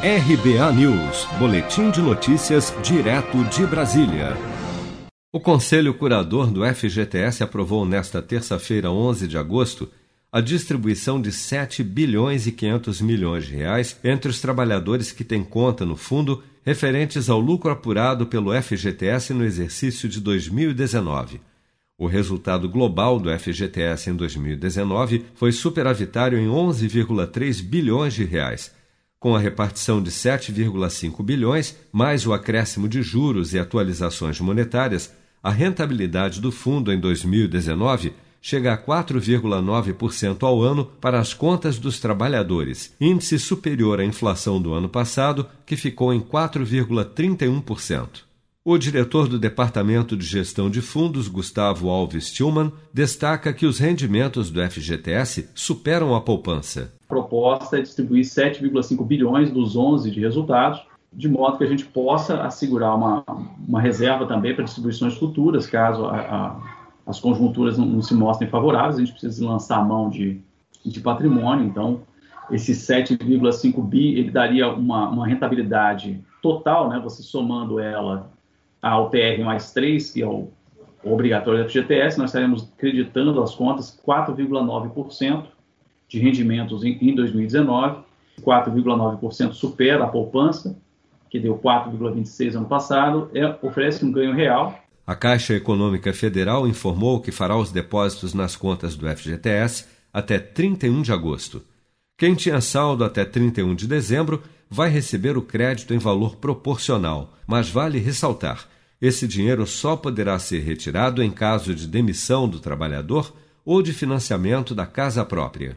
RBA News, Boletim de Notícias, direto de Brasília. O Conselho Curador do FGTS aprovou nesta terça-feira, 11 de agosto, a distribuição de 7 bilhões e 500 milhões de reais entre os trabalhadores que têm conta no fundo referentes ao lucro apurado pelo FGTS no exercício de 2019. O resultado global do FGTS em 2019 foi superavitário em 11,3 bilhões de reais com a repartição de 7,5 bilhões, mais o acréscimo de juros e atualizações monetárias, a rentabilidade do fundo em 2019 chega a 4,9% ao ano para as contas dos trabalhadores, índice superior à inflação do ano passado, que ficou em 4,31%. O diretor do Departamento de Gestão de Fundos, Gustavo Alves Tillman, destaca que os rendimentos do FGTS superam a poupança. Proposta é distribuir 7,5 bilhões dos 11 de resultados, de modo que a gente possa assegurar uma, uma reserva também para distribuições futuras, caso a, a, as conjunturas não, não, se mostrem favoráveis, a gente precisa lançar a mão de, de patrimônio, então esse 7,5 bi ele daria uma, uma rentabilidade total, né, você somando ela ao TR mais 3, que é o obrigatório da FGTS, nós estaremos creditando as contas 4,9% de rendimentos em, em 2019, 4,9% supera a poupança, que deu 4,26% ano passado, é, oferece um ganho real. A Caixa Econômica Federal informou que fará os depósitos nas contas do FGTS até 31 de agosto. Quem tinha saldo até 31 de dezembro vai receber o crédito em valor proporcional, mas vale ressaltar: esse dinheiro só poderá ser retirado em caso de demissão do trabalhador ou de financiamento da casa própria.